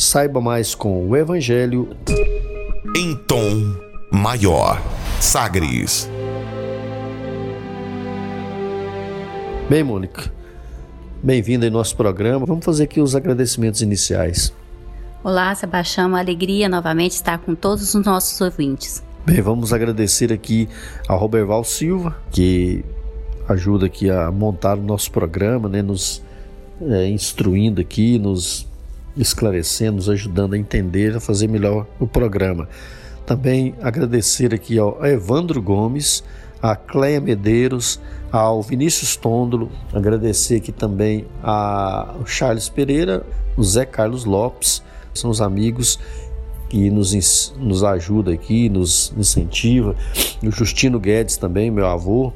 Saiba mais com o Evangelho em tom maior. Sagres. Bem, Mônica, bem-vinda em nosso programa. Vamos fazer aqui os agradecimentos iniciais. Olá, Sebastião, uma alegria novamente estar com todos os nossos ouvintes. Bem, vamos agradecer aqui ao Roberval Silva, que ajuda aqui a montar o nosso programa, né, nos é, instruindo aqui, nos esclarecendo, nos ajudando a entender, a fazer melhor o programa. Também agradecer aqui ao Evandro Gomes, a Cleia Medeiros, ao Vinícius Tôndolo, agradecer aqui também ao Charles Pereira, o Zé Carlos Lopes, são os amigos que nos, nos ajuda aqui, nos incentiva, o Justino Guedes também, meu avô,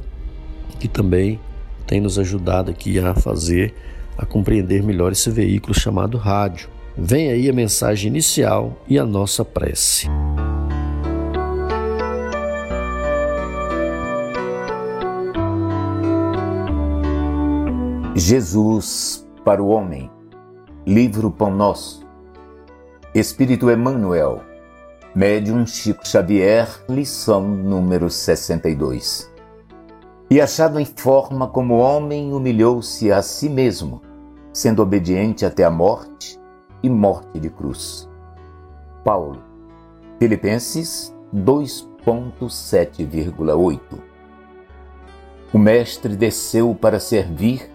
que também tem nos ajudado aqui a fazer a compreender melhor esse veículo chamado rádio. Vem aí a mensagem inicial e a nossa prece. Jesus para o homem. Livro Pão Nosso. Espírito Emmanuel. Médium Chico Xavier, lição número 62 e achado em forma como homem, humilhou-se a si mesmo, sendo obediente até a morte e morte de cruz. Paulo, Filipenses 2.7,8 O Mestre desceu para servir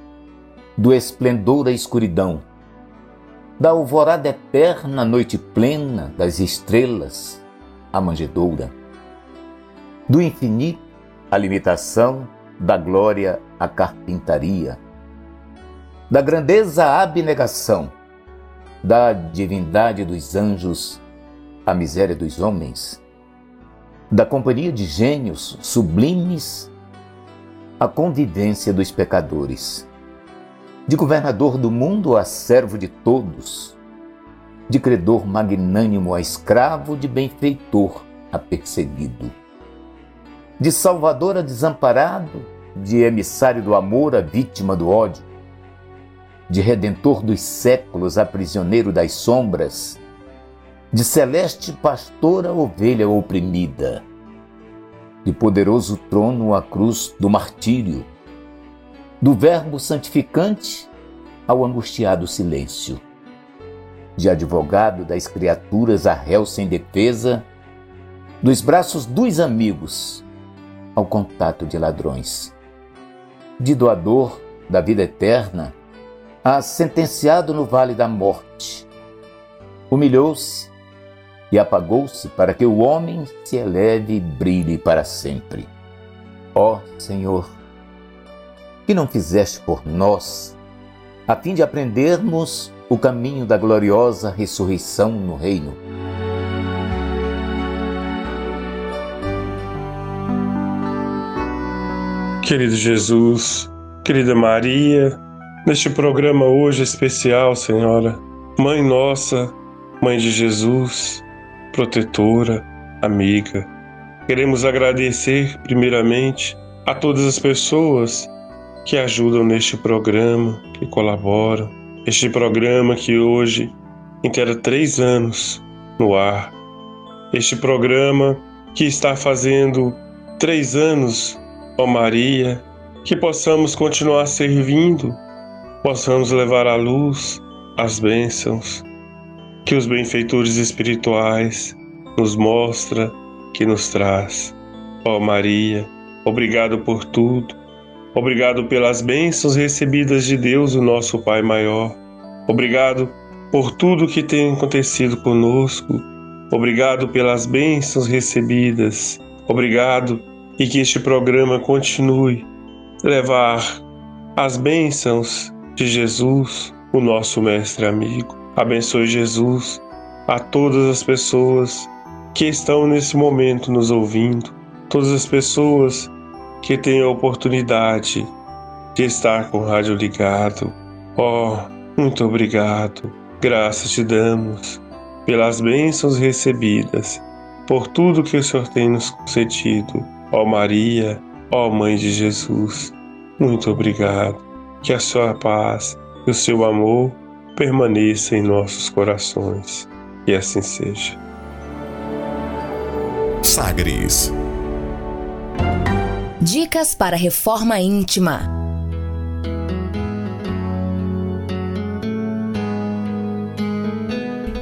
do esplendor à escuridão, da alvorada eterna noite plena das estrelas à manjedoura, do infinito à limitação da glória à carpintaria, da grandeza à abnegação, da divindade dos anjos à miséria dos homens, da companhia de gênios sublimes à convivência dos pecadores, de governador do mundo a servo de todos, de credor magnânimo a escravo, de benfeitor a perseguido de salvador a desamparado, de emissário do amor a vítima do ódio, de redentor dos séculos a prisioneiro das sombras, de celeste pastor a ovelha oprimida, de poderoso trono à cruz do martírio, do Verbo santificante ao angustiado silêncio, de advogado das criaturas a réu sem defesa, dos braços dos amigos ao contato de ladrões. De doador da vida eterna a sentenciado no vale da morte. Humilhou-se e apagou-se para que o homem se eleve e brilhe para sempre. Ó oh, Senhor, que não fizeste por nós, a fim de aprendermos o caminho da gloriosa ressurreição no reino Querido Jesus, querida Maria, neste programa hoje especial, Senhora, Mãe Nossa, Mãe de Jesus, protetora, amiga, queremos agradecer primeiramente a todas as pessoas que ajudam neste programa, que colaboram. Este programa que hoje inteira três anos no ar. Este programa que está fazendo três anos ó Maria, que possamos continuar servindo, possamos levar à luz as bênçãos que os benfeitores espirituais nos mostra que nos traz. Ó Maria, obrigado por tudo. Obrigado pelas bênçãos recebidas de Deus, o nosso Pai maior. Obrigado por tudo que tem acontecido conosco. Obrigado pelas bênçãos recebidas. Obrigado e que este programa continue levar as bênçãos de Jesus, o nosso mestre amigo. Abençoe Jesus a todas as pessoas que estão nesse momento nos ouvindo, todas as pessoas que têm a oportunidade de estar com o rádio ligado. Oh, muito obrigado. Graças te damos pelas bênçãos recebidas, por tudo que o Senhor tem nos concedido. Ó Maria, ó Mãe de Jesus, muito obrigado. Que a sua paz e o seu amor permaneça em nossos corações. E assim seja. Sagres. Dicas para reforma íntima.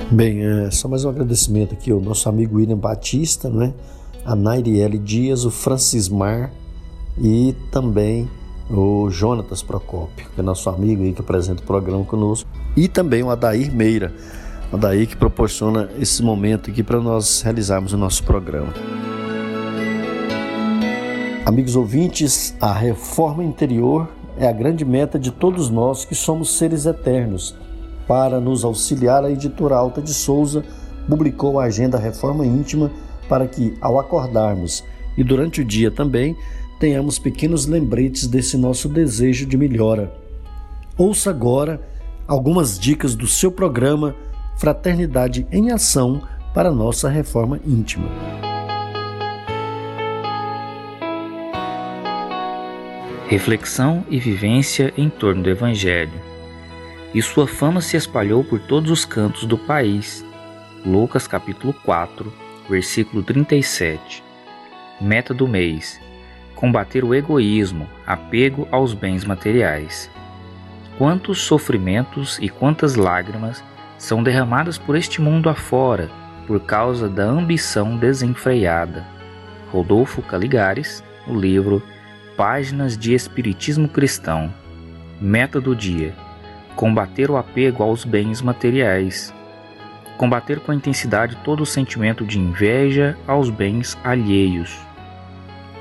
Bem, é, só mais um agradecimento aqui ao nosso amigo William Batista, né? A Nairiele Dias, o Francismar e também o Jonatas Procópio, que é nosso amigo aí que apresenta o programa conosco, e também o Adair Meira, o Adair que proporciona esse momento aqui para nós realizarmos o nosso programa. Amigos ouvintes, a reforma interior é a grande meta de todos nós que somos seres eternos. Para nos auxiliar, a editora Alta de Souza publicou a agenda Reforma Íntima para que, ao acordarmos e durante o dia também, tenhamos pequenos lembretes desse nosso desejo de melhora. Ouça agora algumas dicas do seu programa Fraternidade em Ação para nossa reforma íntima. Reflexão e vivência em torno do Evangelho. E sua fama se espalhou por todos os cantos do país. Lucas capítulo 4, versículo 37. Meta do mês: combater o egoísmo, apego aos bens materiais. Quantos sofrimentos e quantas lágrimas são derramadas por este mundo afora por causa da ambição desenfreada. Rodolfo Caligares, no livro Páginas de Espiritismo Cristão. Meta do dia: combater o apego aos bens materiais combater com intensidade todo o sentimento de inveja aos bens alheios.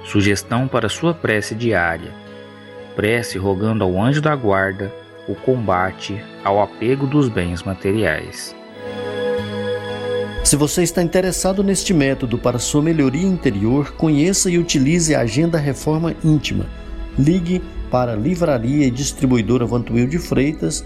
Sugestão para sua prece diária: prece rogando ao anjo da guarda o combate ao apego dos bens materiais. Se você está interessado neste método para sua melhoria interior, conheça e utilize a Agenda Reforma Íntima. Ligue para Livraria e Distribuidora Vantuil de Freitas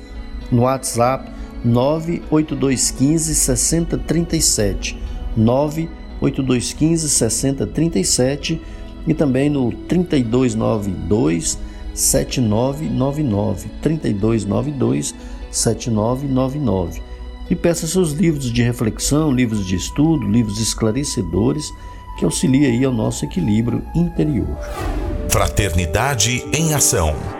no WhatsApp 98215 6037, 98215 6037 e também no 3292 7999, 3292 7999. E peça seus livros de reflexão, livros de estudo, livros esclarecedores que auxiliem aí ao nosso equilíbrio interior. Fraternidade em ação.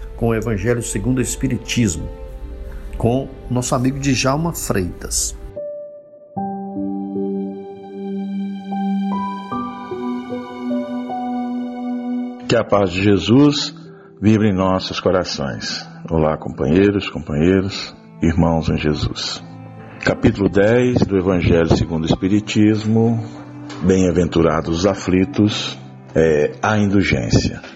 com o Evangelho segundo o Espiritismo, com nosso amigo Djalma Freitas. Que a paz de Jesus vibre em nossos corações. Olá, companheiros, companheiros, irmãos em Jesus. Capítulo 10 do Evangelho segundo o Espiritismo. Bem-aventurados os aflitos, é a indulgência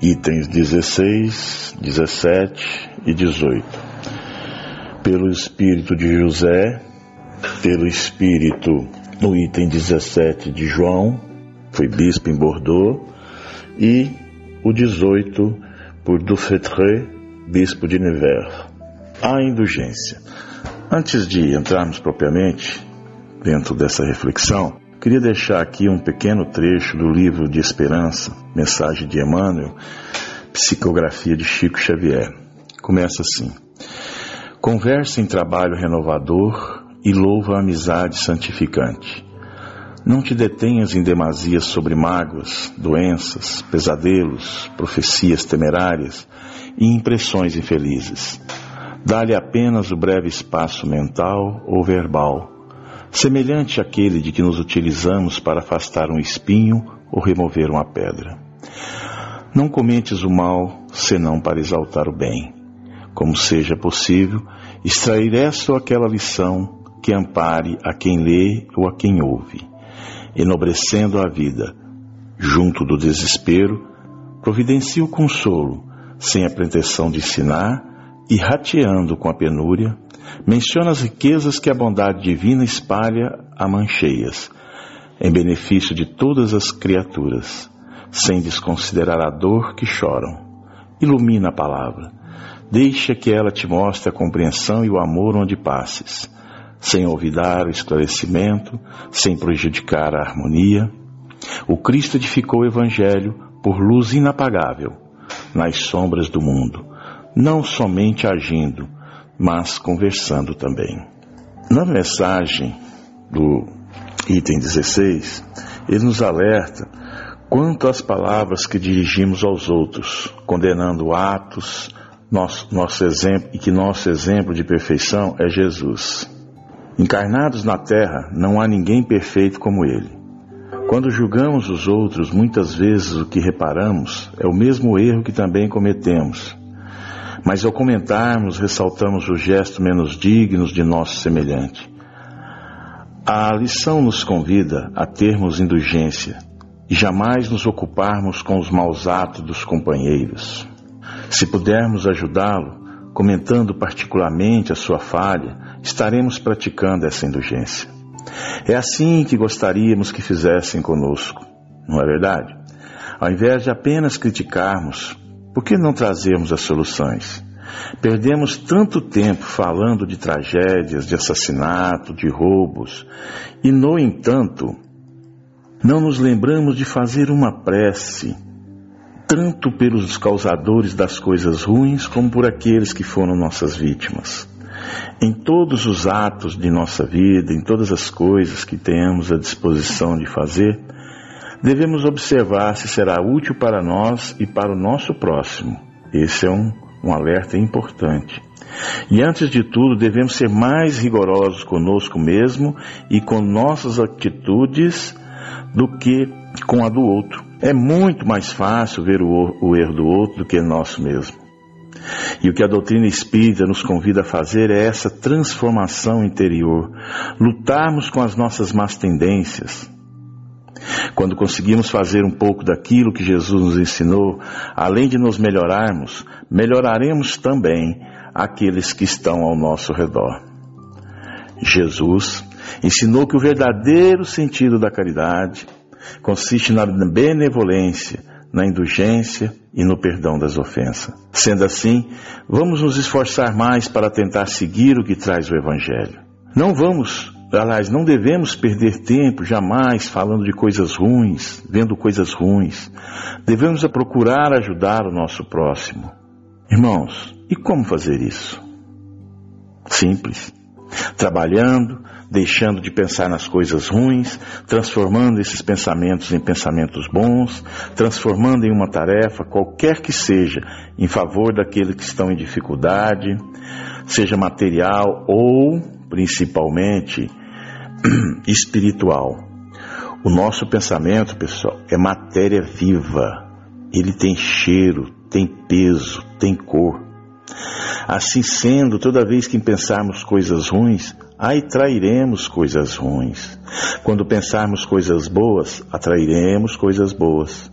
itens 16, 17 e 18. Pelo Espírito de José, pelo Espírito no item 17 de João, foi bispo em Bordeaux, e o 18 por Dufetre, bispo de Nevers. A indulgência. Antes de entrarmos propriamente dentro dessa reflexão, queria deixar aqui um pequeno trecho do livro de Esperança, Mensagem de Emmanuel, Psicografia de Chico Xavier. Começa assim: Conversa em trabalho renovador e louva a amizade santificante. Não te detenhas em demasia sobre mágoas, doenças, pesadelos, profecias temerárias e impressões infelizes. Dá-lhe apenas o breve espaço mental ou verbal, semelhante àquele de que nos utilizamos para afastar um espinho ou remover uma pedra. Não comentes o mal senão para exaltar o bem. Como seja possível, extrair essa ou aquela lição que ampare a quem lê ou a quem ouve, enobrecendo a vida. Junto do desespero, providencia o consolo, sem a pretensão de ensinar, e rateando com a penúria, menciona as riquezas que a bondade divina espalha a mancheias, em benefício de todas as criaturas sem desconsiderar a dor que choram. Ilumina a palavra. Deixa que ela te mostre a compreensão e o amor onde passes, sem olvidar o esclarecimento, sem prejudicar a harmonia. O Cristo edificou o Evangelho por luz inapagável nas sombras do mundo, não somente agindo, mas conversando também. Na mensagem do item 16, ele nos alerta quanto às palavras que dirigimos aos outros, condenando atos, nosso, nosso exemplo, e que nosso exemplo de perfeição é Jesus. Encarnados na terra, não há ninguém perfeito como ele. Quando julgamos os outros, muitas vezes o que reparamos é o mesmo erro que também cometemos. Mas ao comentarmos, ressaltamos os gestos menos dignos de nosso semelhante. A lição nos convida a termos indulgência, e jamais nos ocuparmos com os maus atos dos companheiros. Se pudermos ajudá-lo, comentando particularmente a sua falha, estaremos praticando essa indulgência. É assim que gostaríamos que fizessem conosco, não é verdade? Ao invés de apenas criticarmos, por que não trazermos as soluções? Perdemos tanto tempo falando de tragédias, de assassinato, de roubos, e, no entanto, não nos lembramos de fazer uma prece, tanto pelos causadores das coisas ruins como por aqueles que foram nossas vítimas. Em todos os atos de nossa vida, em todas as coisas que tenhamos a disposição de fazer, devemos observar se será útil para nós e para o nosso próximo. Esse é um, um alerta importante. E antes de tudo, devemos ser mais rigorosos conosco mesmo e com nossas atitudes do que com a do outro. É muito mais fácil ver o, o erro do outro do que nosso mesmo. E o que a doutrina espírita nos convida a fazer é essa transformação interior, lutarmos com as nossas más tendências. Quando conseguimos fazer um pouco daquilo que Jesus nos ensinou, além de nos melhorarmos, melhoraremos também aqueles que estão ao nosso redor. Jesus ensinou que o verdadeiro sentido da caridade consiste na benevolência, na indulgência e no perdão das ofensas. Sendo assim, vamos nos esforçar mais para tentar seguir o que traz o Evangelho. Não vamos, aliás, não devemos perder tempo jamais falando de coisas ruins, vendo coisas ruins. Devemos procurar ajudar o nosso próximo. Irmãos, e como fazer isso? Simples. Trabalhando, deixando de pensar nas coisas ruins, transformando esses pensamentos em pensamentos bons, transformando em uma tarefa, qualquer que seja, em favor daqueles que estão em dificuldade, seja material ou, principalmente, espiritual. O nosso pensamento, pessoal, é matéria viva. Ele tem cheiro, tem peso, tem cor. Assim sendo, toda vez que pensarmos coisas ruins, atrairemos coisas ruins. Quando pensarmos coisas boas, atrairemos coisas boas.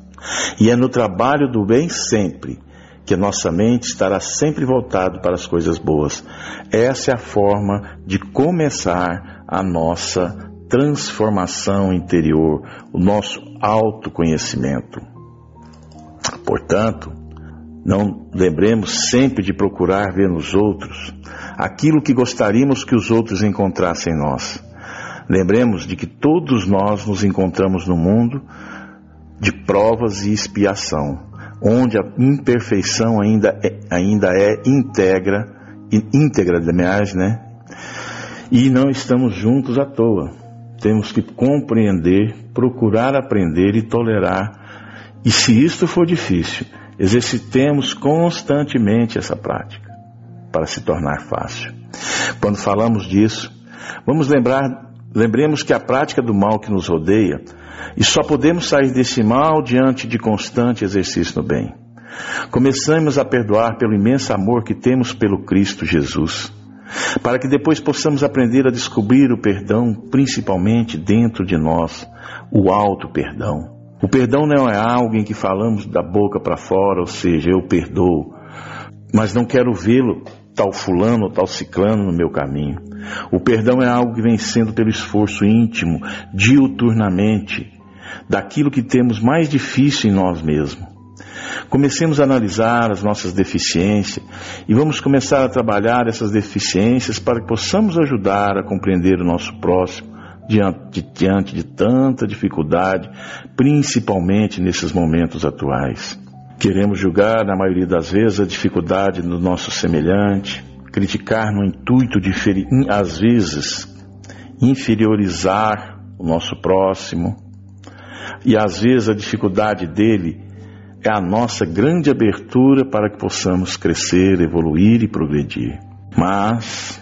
E é no trabalho do bem sempre que nossa mente estará sempre voltado para as coisas boas. Essa é a forma de começar a nossa transformação interior, o nosso autoconhecimento. Portanto, não lembremos sempre de procurar ver nos outros aquilo que gostaríamos que os outros encontrassem em nós. Lembremos de que todos nós nos encontramos no mundo de provas e expiação, onde a imperfeição ainda é, ainda é íntegra, íntegra, aliás, né? E não estamos juntos à toa. Temos que compreender, procurar aprender e tolerar. E se isto for difícil, exercitemos constantemente essa prática para se tornar fácil. Quando falamos disso, vamos lembrar, lembremos que a prática do mal que nos rodeia e só podemos sair desse mal diante de constante exercício no bem. Começamos a perdoar pelo imenso amor que temos pelo Cristo Jesus, para que depois possamos aprender a descobrir o perdão, principalmente dentro de nós, o alto perdão. O perdão não é algo em que falamos da boca para fora, ou seja, eu perdoo, mas não quero vê-lo tal fulano ou tal ciclano no meu caminho. O perdão é algo que vem sendo pelo esforço íntimo, diuturnamente, daquilo que temos mais difícil em nós mesmos. Comecemos a analisar as nossas deficiências e vamos começar a trabalhar essas deficiências para que possamos ajudar a compreender o nosso próximo diante de, diante de tanta dificuldade, principalmente nesses momentos atuais. Queremos julgar, na maioria das vezes, a dificuldade do nosso semelhante, criticar no intuito de, às vezes, inferiorizar o nosso próximo, e às vezes a dificuldade dele é a nossa grande abertura para que possamos crescer, evoluir e progredir. Mas,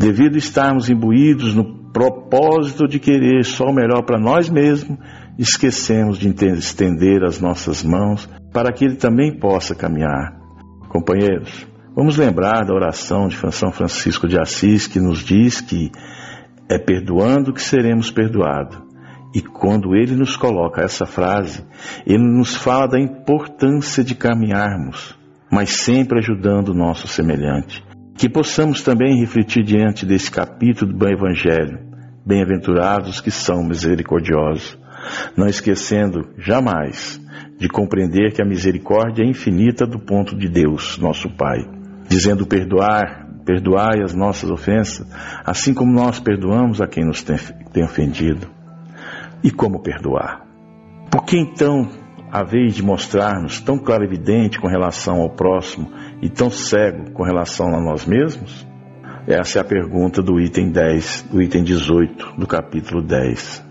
devido estarmos imbuídos no propósito de querer só o melhor para nós mesmos, esquecemos de estender as nossas mãos para que ele também possa caminhar. Companheiros, vamos lembrar da oração de São Francisco de Assis que nos diz que é perdoando que seremos perdoados. E quando ele nos coloca essa frase, ele nos fala da importância de caminharmos, mas sempre ajudando o nosso semelhante. Que possamos também refletir diante desse capítulo do Evangelho. Bem-aventurados que são misericordiosos, não esquecendo jamais de compreender que a misericórdia é infinita do ponto de Deus, nosso Pai, dizendo perdoar, perdoai as nossas ofensas, assim como nós perdoamos a quem nos tem, tem ofendido. E como perdoar? Por que então, a vez de mostrar-nos tão clarividente com relação ao próximo e tão cego com relação a nós mesmos? Essa é a pergunta do item 10, do item 18 do capítulo 10,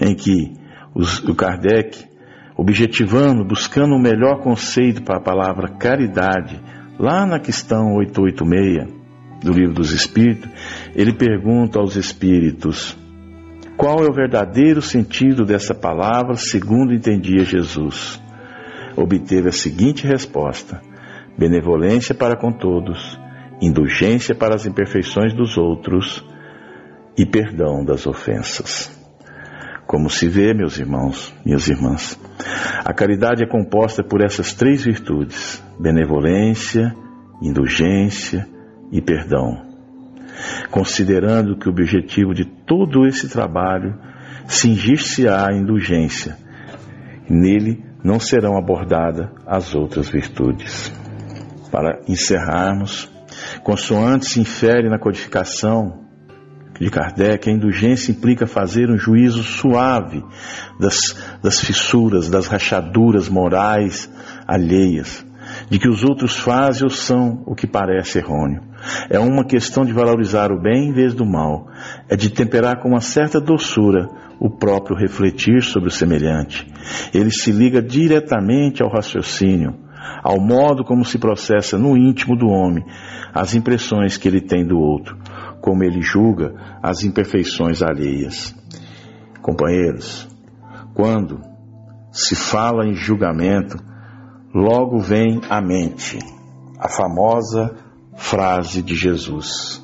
em que os, o Kardec objetivando, buscando o melhor conceito para a palavra caridade, lá na questão 886 do Livro dos Espíritos, ele pergunta aos espíritos: qual é o verdadeiro sentido dessa palavra segundo entendia Jesus? Obteve a seguinte resposta: benevolência para com todos, indulgência para as imperfeições dos outros e perdão das ofensas. Como se vê, meus irmãos, minhas irmãs, a caridade é composta por essas três virtudes: benevolência, indulgência e perdão. Considerando que o objetivo de todo esse trabalho cingir-se-á à indulgência, nele não serão abordadas as outras virtudes. Para encerrarmos, consoante se infere na codificação de Kardec, a indulgência implica fazer um juízo suave das, das fissuras, das rachaduras morais alheias, de que os outros fazem ou são o que parece errôneo. É uma questão de valorizar o bem em vez do mal, é de temperar com uma certa doçura o próprio refletir sobre o semelhante. Ele se liga diretamente ao raciocínio, ao modo como se processa no íntimo do homem as impressões que ele tem do outro como ele julga as imperfeições alheias. Companheiros, quando se fala em julgamento, logo vem à mente a famosa frase de Jesus: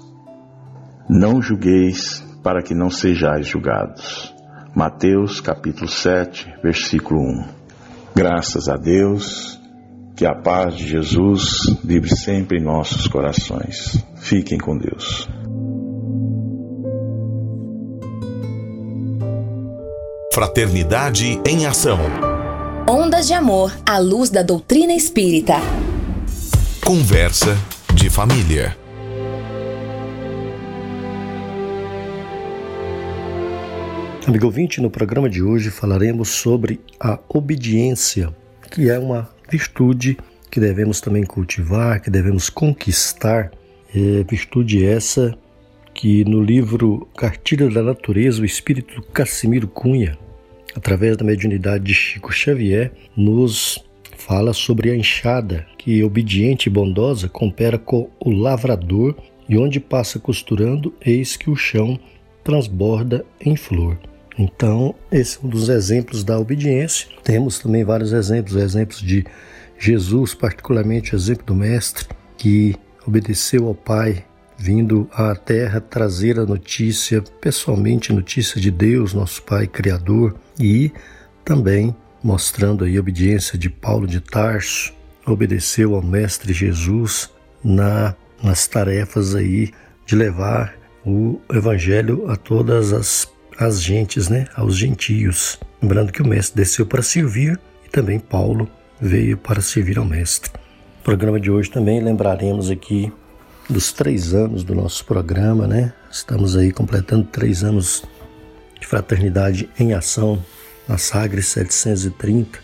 Não julgueis para que não sejais julgados. Mateus capítulo 7, versículo 1. Graças a Deus, que a paz de Jesus vive sempre em nossos corações. Fiquem com Deus. Fraternidade em Ação. Ondas de Amor à luz da doutrina espírita. Conversa de família. Amigo ouvinte, no programa de hoje falaremos sobre a obediência, que é uma virtude que devemos também cultivar, que devemos conquistar. É virtude essa que no livro Cartilha da Natureza, o espírito Cassimiro Cunha, através da mediunidade de Chico Xavier, nos fala sobre a enxada que, obediente e bondosa, compara com o lavrador e onde passa costurando, eis que o chão transborda em flor. Então, esse é um dos exemplos da obediência. Temos também vários exemplos, exemplos de Jesus, particularmente o exemplo do Mestre, que obedeceu ao Pai, vindo à Terra trazer a notícia, pessoalmente, notícia de Deus, nosso Pai Criador, e também mostrando aí a obediência de Paulo de Tarso, obedeceu ao Mestre Jesus na, nas tarefas aí de levar o Evangelho a todas as as gentes, né, aos gentios. Lembrando que o mestre desceu para servir e também Paulo veio para servir ao mestre. No programa de hoje também lembraremos aqui dos três anos do nosso programa, né? Estamos aí completando três anos de fraternidade em ação na Sagres 730,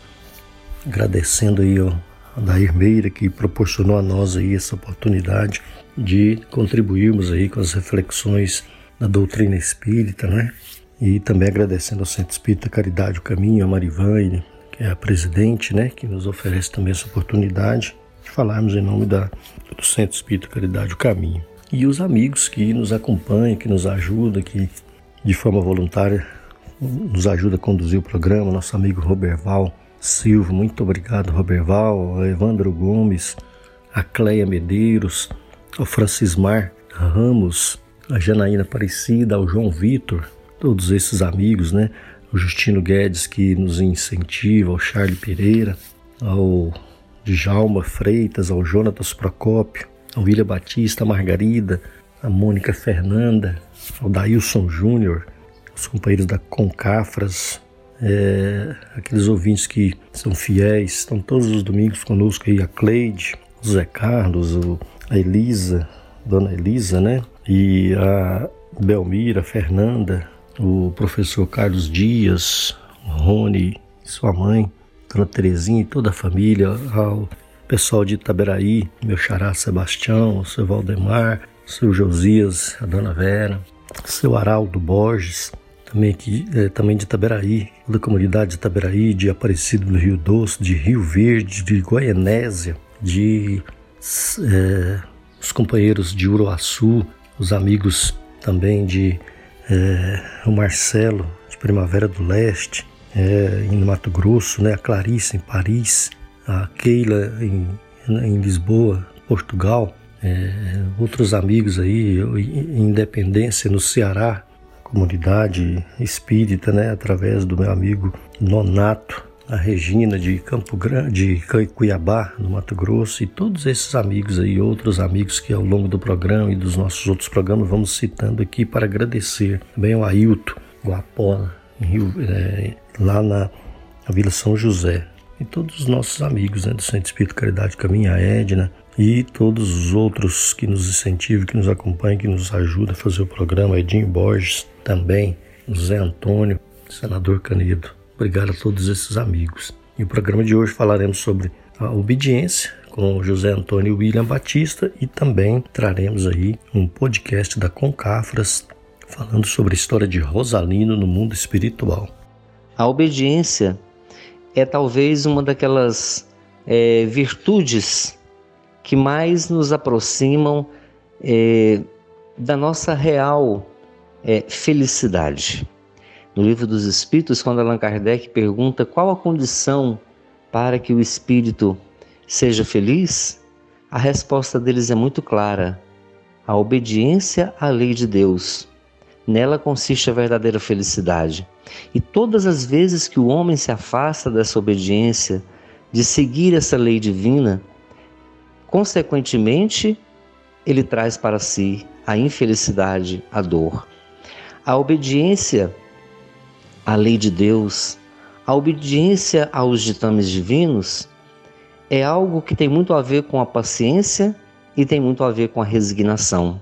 agradecendo aí ó, a Dair Meira que proporcionou a nós aí essa oportunidade de contribuirmos aí com as reflexões da doutrina espírita, né? E também agradecendo ao Centro Espírita Caridade o Caminho, a Marivane, que é a presidente, né, que nos oferece também essa oportunidade de falarmos em nome da, do Centro Espírita Caridade o Caminho. E os amigos que nos acompanham, que nos ajudam, que de forma voluntária nos ajuda a conduzir o programa, nosso amigo Roberval Silva, muito obrigado Roberval, a Evandro Gomes, a Cleia Medeiros, ao Francismar Ramos, a Janaína Aparecida, ao João Vitor, todos esses amigos, né? O Justino Guedes que nos incentiva, ao Charlie Pereira, ao Djalma Freitas, ao Jonatas Procópio, ao William Batista, a Margarida, a Mônica Fernanda, ao Dailson Júnior, os companheiros da Concafras, é, aqueles ouvintes que são fiéis, estão todos os domingos conosco aí, a Cleide, o Zé Carlos, o, a Elisa, Dona Elisa, né? E a Belmira, a Fernanda, o professor Carlos Dias, o Rony, sua mãe, Dona Terezinha e toda a família, ao pessoal de Itaberaí, meu xará Sebastião, o seu Valdemar, o seu Josias, a Dona Vera, o seu Araldo Borges, também, aqui, é, também de Itaberaí, da comunidade de Itaberaí, de Aparecido do Rio Doce, de Rio Verde, de Goianésia, de é, os companheiros de Uruaçu, os amigos também de é, o Marcelo de Primavera do Leste, é, em Mato Grosso, né, a Clarice em Paris, a Keila em, em Lisboa, Portugal, é, outros amigos aí Independência no Ceará, comunidade espírita, né, através do meu amigo Nonato, a Regina de Campo Grande, de Cuiabá, no Mato Grosso, e todos esses amigos aí, outros amigos que ao longo do programa e dos nossos outros programas vamos citando aqui para agradecer. Também o Ailton, o Apola, Rio, é, lá na, Vila São José. E todos os nossos amigos né, do Centro Espírito Caridade Caminho, a Edna, e todos os outros que nos incentivam, que nos acompanham, que nos ajudam a fazer o programa, Edinho Borges também, José Antônio, senador Canedo. Obrigado a todos esses amigos. E o programa de hoje falaremos sobre a obediência com José Antônio William Batista e também traremos aí um podcast da Concafras falando sobre a história de Rosalino no mundo espiritual. A obediência é talvez uma daquelas é, virtudes que mais nos aproximam é, da nossa real é, felicidade. No Livro dos Espíritos, quando Allan Kardec pergunta qual a condição para que o espírito seja feliz, a resposta deles é muito clara: a obediência à lei de Deus. Nela consiste a verdadeira felicidade. E todas as vezes que o homem se afasta dessa obediência, de seguir essa lei divina, consequentemente, ele traz para si a infelicidade, a dor. A obediência a lei de Deus, a obediência aos ditames divinos, é algo que tem muito a ver com a paciência e tem muito a ver com a resignação.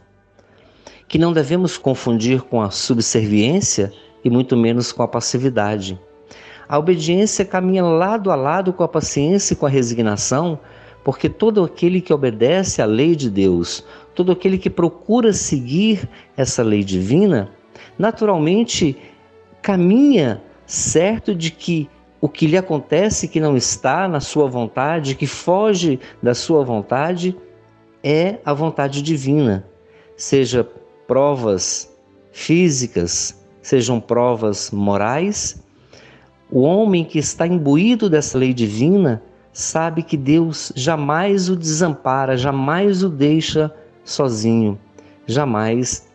Que não devemos confundir com a subserviência e muito menos com a passividade. A obediência caminha lado a lado com a paciência e com a resignação, porque todo aquele que obedece à lei de Deus, todo aquele que procura seguir essa lei divina, naturalmente caminha certo de que o que lhe acontece que não está na sua vontade, que foge da sua vontade, é a vontade divina. Seja provas físicas, sejam provas morais, o homem que está imbuído dessa lei divina sabe que Deus jamais o desampara, jamais o deixa sozinho, jamais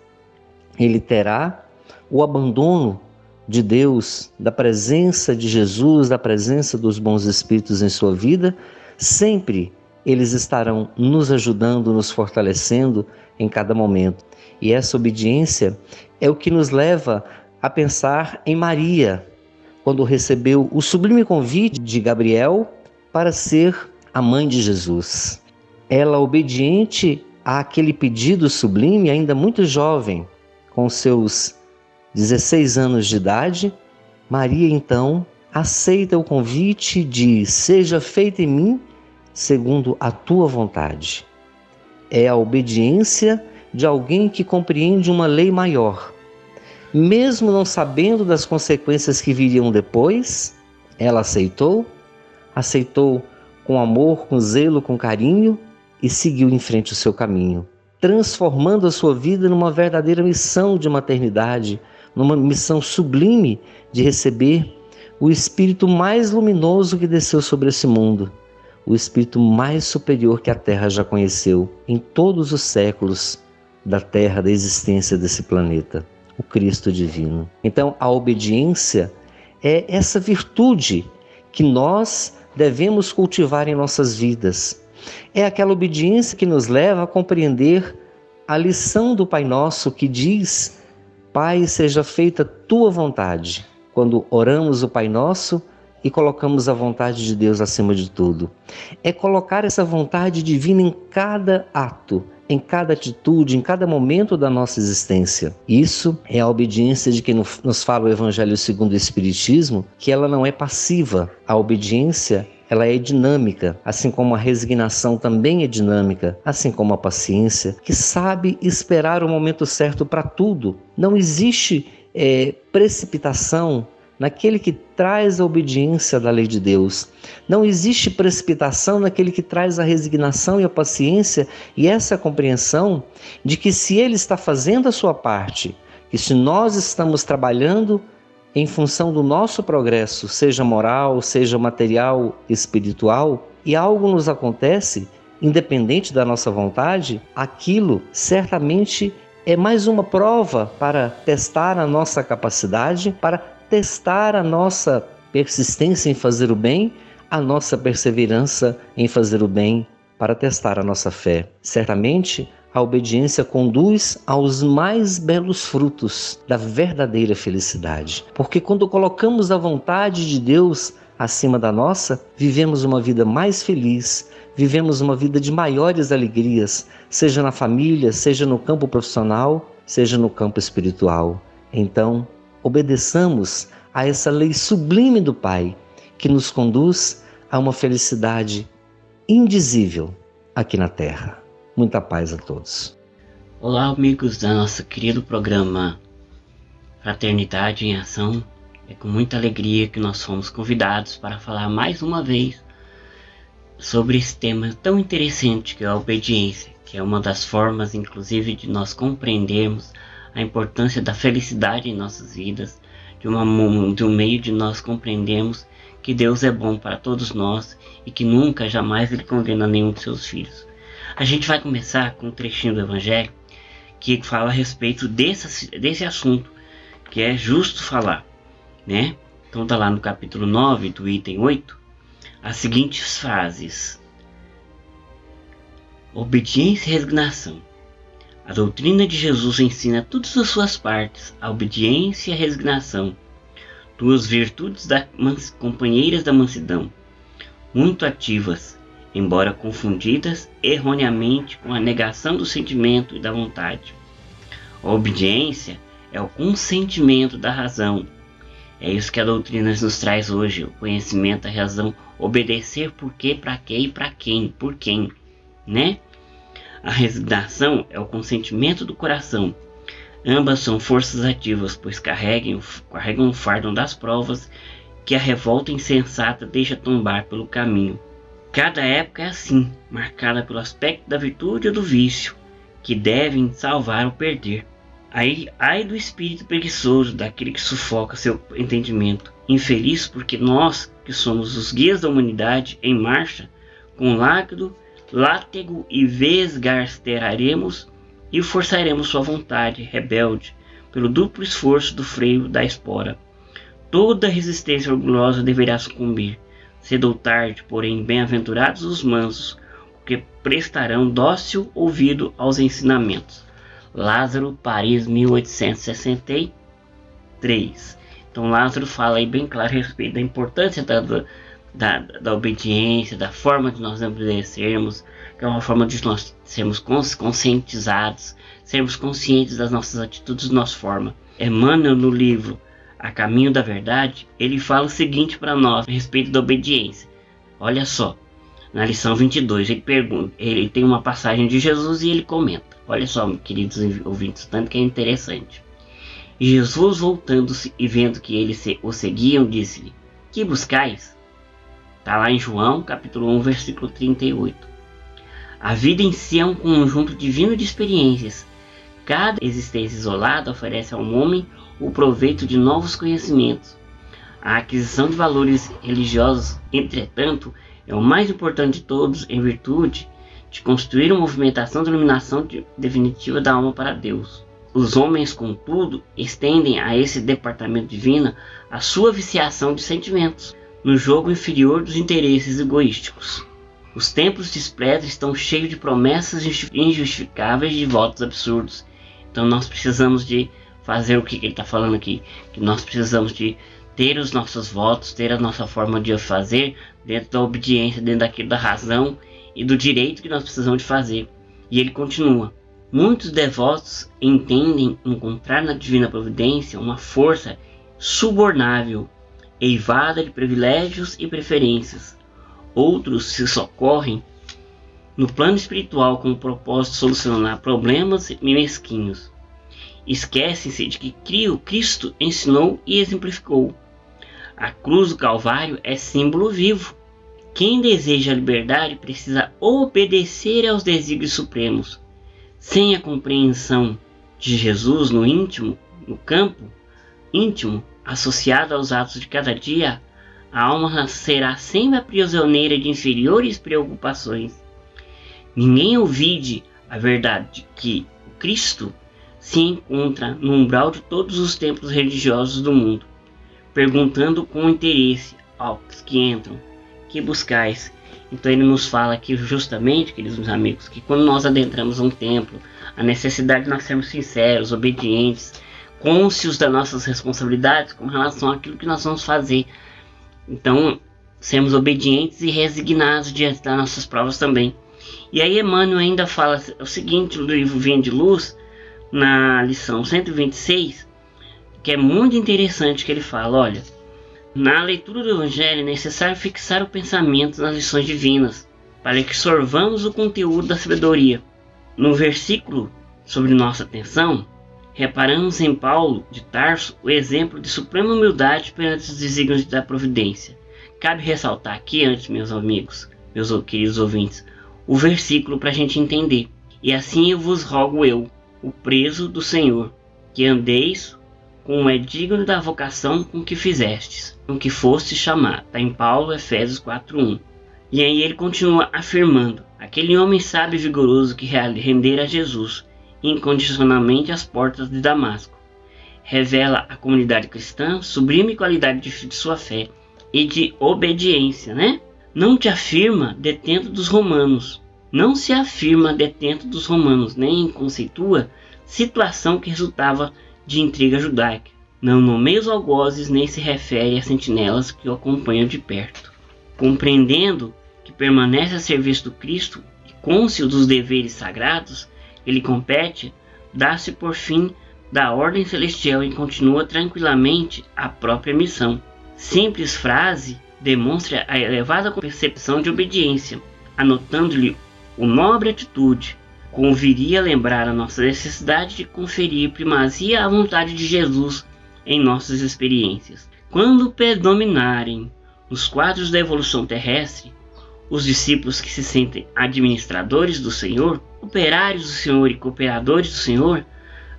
ele terá o abandono de Deus, da presença de Jesus, da presença dos bons espíritos em sua vida, sempre eles estarão nos ajudando, nos fortalecendo em cada momento. E essa obediência é o que nos leva a pensar em Maria, quando recebeu o sublime convite de Gabriel para ser a mãe de Jesus. Ela, obediente àquele pedido sublime, ainda muito jovem, com seus 16 anos de idade, Maria então aceita o convite de seja feita em mim segundo a tua vontade. É a obediência de alguém que compreende uma lei maior. Mesmo não sabendo das consequências que viriam depois, ela aceitou, aceitou com amor, com zelo, com carinho e seguiu em frente o seu caminho, transformando a sua vida numa verdadeira missão de maternidade, numa missão sublime de receber o Espírito mais luminoso que desceu sobre esse mundo, o Espírito mais superior que a Terra já conheceu em todos os séculos da Terra, da existência desse planeta, o Cristo divino. Então, a obediência é essa virtude que nós devemos cultivar em nossas vidas. É aquela obediência que nos leva a compreender a lição do Pai Nosso que diz Pai, seja feita tua vontade. Quando oramos o Pai Nosso e colocamos a vontade de Deus acima de tudo, é colocar essa vontade divina em cada ato, em cada atitude, em cada momento da nossa existência. Isso é a obediência de quem nos fala o Evangelho segundo o Espiritismo, que ela não é passiva. A obediência ela é dinâmica, assim como a resignação também é dinâmica, assim como a paciência, que sabe esperar o momento certo para tudo. Não existe é, precipitação naquele que traz a obediência da lei de Deus. Não existe precipitação naquele que traz a resignação e a paciência e essa compreensão de que se ele está fazendo a sua parte, que se nós estamos trabalhando em função do nosso progresso, seja moral, seja material, espiritual, e algo nos acontece, independente da nossa vontade, aquilo certamente é mais uma prova para testar a nossa capacidade, para testar a nossa persistência em fazer o bem, a nossa perseverança em fazer o bem, para testar a nossa fé. Certamente, a obediência conduz aos mais belos frutos da verdadeira felicidade. Porque quando colocamos a vontade de Deus acima da nossa, vivemos uma vida mais feliz, vivemos uma vida de maiores alegrias, seja na família, seja no campo profissional, seja no campo espiritual. Então, obedeçamos a essa lei sublime do Pai, que nos conduz a uma felicidade indizível aqui na terra. Muita paz a todos. Olá, amigos da nosso querido programa Fraternidade em Ação. É com muita alegria que nós fomos convidados para falar mais uma vez sobre esse tema tão interessante que é a obediência, que é uma das formas, inclusive, de nós compreendermos a importância da felicidade em nossas vidas, de, uma, de um meio de nós compreendermos que Deus é bom para todos nós e que nunca, jamais Ele condena nenhum de seus filhos. A gente vai começar com um trechinho do Evangelho que fala a respeito desse, desse assunto, que é justo falar, né? Então tá lá no capítulo 9 do item 8, as seguintes frases. Obediência e resignação. A doutrina de Jesus ensina todas as suas partes, a obediência e a resignação, duas virtudes da, companheiras da mansidão, muito ativas, embora confundidas erroneamente com a negação do sentimento e da vontade. A obediência é o consentimento da razão. É isso que a doutrina nos traz hoje, o conhecimento da razão, obedecer por quê, para quê e para quem, por quem, né? A resignação é o consentimento do coração. Ambas são forças ativas, pois carregam, carregam o fardo das provas que a revolta insensata deixa tombar pelo caminho. Cada época é assim, marcada pelo aspecto da virtude ou do vício, que devem salvar ou perder. Aí, ai do espírito preguiçoso, daquele que sufoca seu entendimento. Infeliz porque nós, que somos os guias da humanidade em marcha, com lágrido, látego e vesgarteraremos e forçaremos sua vontade rebelde pelo duplo esforço do freio da espora. Toda resistência orgulhosa deverá sucumbir cedo ou tarde, porém, bem-aventurados os mansos, porque prestarão dócil ouvido aos ensinamentos. Lázaro, Paris, 1863. Então, Lázaro fala aí bem claro a respeito da importância da, da, da obediência, da forma de nós obedecermos, que é uma forma de nós sermos conscientizados, sermos conscientes das nossas atitudes, da nossa forma. Emmanuel, no livro a caminho da verdade, ele fala o seguinte para nós a respeito da obediência. Olha só, na lição 22, ele pergunta, ele tem uma passagem de Jesus e ele comenta. Olha só, queridos ouvintes, tanto que é interessante. Jesus, voltando-se e vendo que eles o seguiam, disse-lhe: Que buscais? Está lá em João, capítulo 1, versículo 38. A vida em si é um conjunto divino de experiências. Cada existência isolada oferece ao homem o proveito de novos conhecimentos. A aquisição de valores religiosos, entretanto, é o mais importante de todos em virtude de construir uma movimentação de iluminação definitiva da alma para Deus. Os homens, contudo, estendem a esse departamento divino a sua viciação de sentimentos, no jogo inferior dos interesses egoísticos. Os templos Spread estão cheios de promessas injustificáveis de votos absurdos. Então nós precisamos de fazer o que ele está falando aqui, que nós precisamos de ter os nossos votos, ter a nossa forma de fazer dentro da obediência, dentro daquilo da razão e do direito que nós precisamos de fazer. E ele continua: muitos devotos entendem encontrar na divina providência uma força subornável, eivada de privilégios e preferências. Outros se socorrem no plano espiritual com o propósito de solucionar problemas mesquinhos Esquecem-se de que Cristo ensinou e exemplificou. A cruz do Calvário é símbolo vivo. Quem deseja a liberdade precisa obedecer aos desígnios supremos. Sem a compreensão de Jesus no íntimo, no campo íntimo, associado aos atos de cada dia, a alma será sempre aprisioneira de inferiores preocupações. Ninguém ouvide a verdade que Cristo se encontra no umbral de todos os templos religiosos do mundo, perguntando com interesse aos que entram, que buscais. Então ele nos fala aqui justamente, queridos amigos, que quando nós adentramos um templo, a necessidade de nós sermos sinceros, obedientes, cônscios das nossas responsabilidades com relação àquilo que nós vamos fazer. Então, sermos obedientes e resignados diante das nossas provas também. E aí Emmanuel ainda fala o seguinte no livro Vinha de Luz, na lição 126, que é muito interessante que ele fala, olha, na leitura do Evangelho é necessário fixar o pensamento nas lições divinas, para que sorvamos o conteúdo da sabedoria. No versículo sobre nossa atenção, reparamos em Paulo de Tarso o exemplo de suprema humildade perante os desígnios da providência. Cabe ressaltar aqui antes, meus amigos, meus queridos ouvintes, o versículo para a gente entender. E assim eu vos rogo eu, o preso do Senhor, que andeis como é digno da vocação com que fizestes, com que foste chamado. Está em Paulo, Efésios 4.1. E aí ele continua afirmando, aquele homem sábio e vigoroso que rendera a Jesus incondicionalmente as portas de Damasco. Revela à comunidade cristã sublime qualidade de, de sua fé e de obediência, né? Não te afirma detento dos romanos, não se afirma detento dos romanos, nem conceitua situação que resultava de intriga judaica. Não nomeia os algozes, nem se refere a sentinelas que o acompanham de perto. Compreendendo que permanece a serviço do Cristo e cônscio dos deveres sagrados, ele compete, dá-se por fim da ordem celestial e continua tranquilamente a própria missão. Simples frase demonstra a elevada percepção de obediência, anotando-lhe o nobre atitude. Conviria lembrar a nossa necessidade de conferir primazia à vontade de Jesus em nossas experiências. Quando predominarem os quadros da evolução terrestre, os discípulos que se sentem administradores do Senhor, operários do Senhor e cooperadores do Senhor,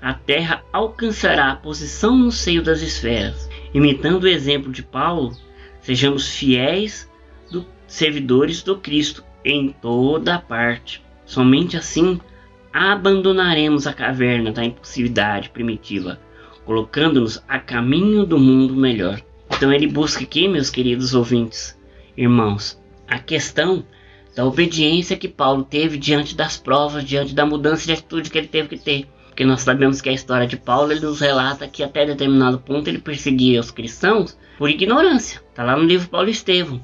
a Terra alcançará a posição no seio das esferas. Imitando o exemplo de Paulo, sejamos fiéis do servidores do Cristo em toda parte. Somente assim abandonaremos a caverna da impulsividade primitiva, colocando-nos a caminho do mundo melhor. Então ele busca aqui, meus queridos ouvintes, irmãos, a questão da obediência que Paulo teve diante das provas, diante da mudança de atitude que ele teve que ter. Porque nós sabemos que a história de Paulo ele nos relata que até determinado ponto ele perseguia os cristãos por ignorância. Está lá no livro Paulo Estevão.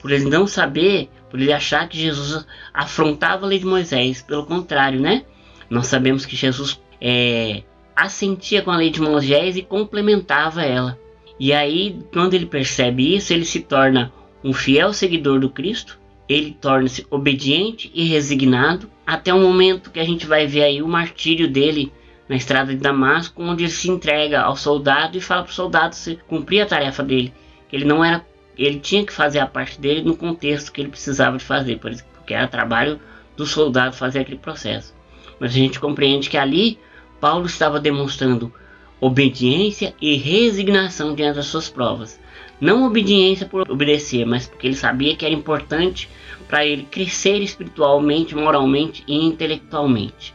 Por ele não saber, por ele achar que Jesus afrontava a lei de Moisés. Pelo contrário, né? Nós sabemos que Jesus é, assentia com a lei de Moisés e complementava ela. E aí, quando ele percebe isso, ele se torna um fiel seguidor do Cristo ele torna-se obediente e resignado até o momento que a gente vai ver aí o martírio dele na estrada de Damasco, onde ele se entrega ao soldado e fala para o soldado se cumprir a tarefa dele, que ele não era, ele tinha que fazer a parte dele no contexto que ele precisava de fazer, porque era trabalho do soldado fazer aquele processo. Mas a gente compreende que ali Paulo estava demonstrando obediência e resignação diante das suas provas. Não obediência por obedecer, mas porque ele sabia que era importante para ele crescer espiritualmente, moralmente e intelectualmente.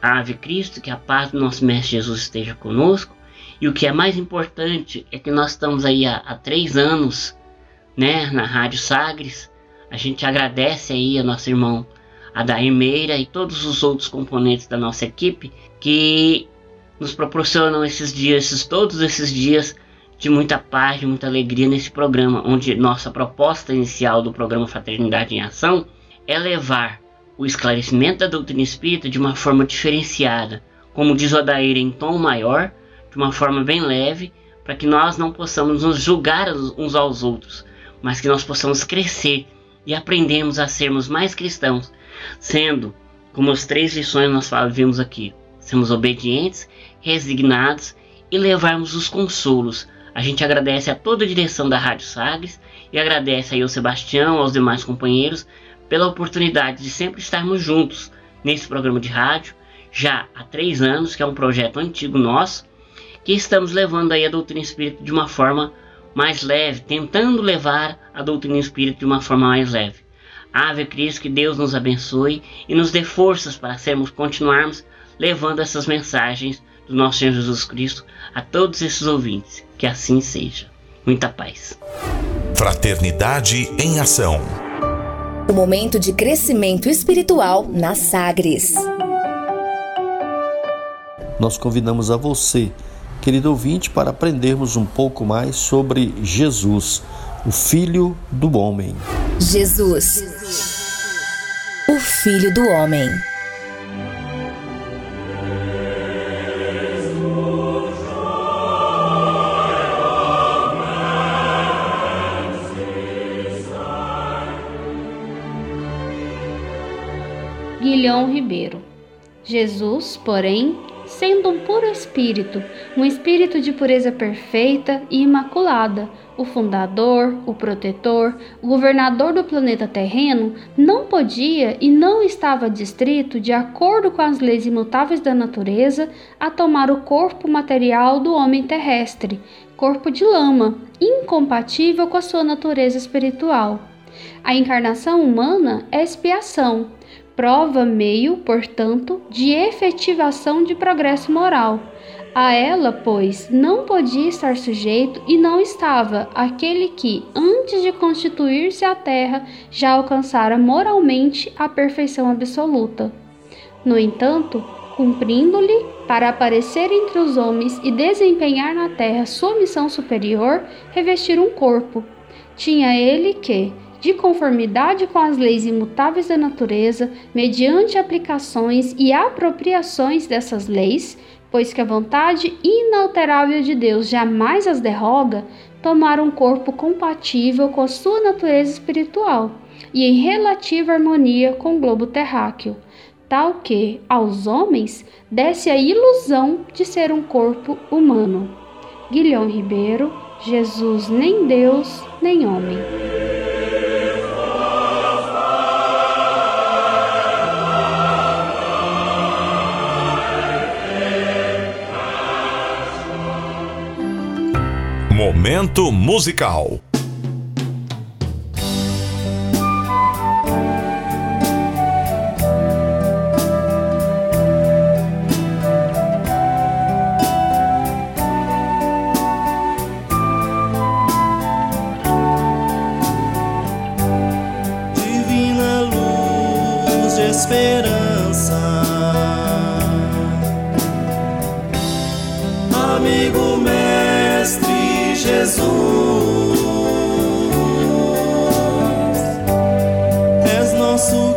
Ave Cristo, que a paz do nosso Mestre Jesus esteja conosco. E o que é mais importante é que nós estamos aí há, há três anos né, na Rádio Sagres. A gente agradece aí a nosso irmão Adair Meira e todos os outros componentes da nossa equipe que nos proporcionam esses dias, esses, todos esses dias de muita paz, de muita alegria nesse programa, onde nossa proposta inicial do programa Fraternidade em Ação é levar o esclarecimento da doutrina espírita de uma forma diferenciada, como diz o Adair, em tom maior, de uma forma bem leve, para que nós não possamos nos julgar uns aos outros, mas que nós possamos crescer e aprendermos a sermos mais cristãos, sendo, como as três lições nós vimos aqui, sermos obedientes, resignados e levarmos os consolos a gente agradece a toda a direção da Rádio Sagres e agradece aí ao Sebastião, aos demais companheiros, pela oportunidade de sempre estarmos juntos nesse programa de rádio, já há três anos, que é um projeto antigo nosso, que estamos levando aí a doutrina espírita de uma forma mais leve, tentando levar a doutrina espírita de uma forma mais leve. Ave Cristo, que Deus nos abençoe e nos dê forças para sermos, continuarmos levando essas mensagens do nosso Senhor Jesus Cristo a todos esses ouvintes. Que assim seja. Muita paz. Fraternidade em Ação. O momento de crescimento espiritual na Sagres. Nós convidamos a você, querido ouvinte, para aprendermos um pouco mais sobre Jesus, o Filho do Homem. Jesus, o Filho do Homem. Guilhom Ribeiro. Jesus, porém, sendo um puro espírito, um espírito de pureza perfeita e imaculada, o fundador, o protetor, o governador do planeta terreno, não podia e não estava distrito, de acordo com as leis imutáveis da natureza, a tomar o corpo material do homem terrestre, corpo de lama, incompatível com a sua natureza espiritual. A encarnação humana é expiação, prova meio, portanto, de efetivação de progresso moral. A ela, pois, não podia estar sujeito e não estava aquele que, antes de constituir-se a terra, já alcançara moralmente a perfeição absoluta. No entanto, cumprindo-lhe, para aparecer entre os homens e desempenhar na terra sua missão superior, revestir um corpo. Tinha ele que, de conformidade com as leis imutáveis da natureza, mediante aplicações e apropriações dessas leis, pois que a vontade inalterável de Deus jamais as derroga, tomaram um corpo compatível com a sua natureza espiritual e em relativa harmonia com o globo terráqueo, tal que, aos homens, desse a ilusão de ser um corpo humano. Guilhom Ribeiro, Jesus nem Deus nem homem. Momento musical. Esperança, amigo mestre Jesus, és nosso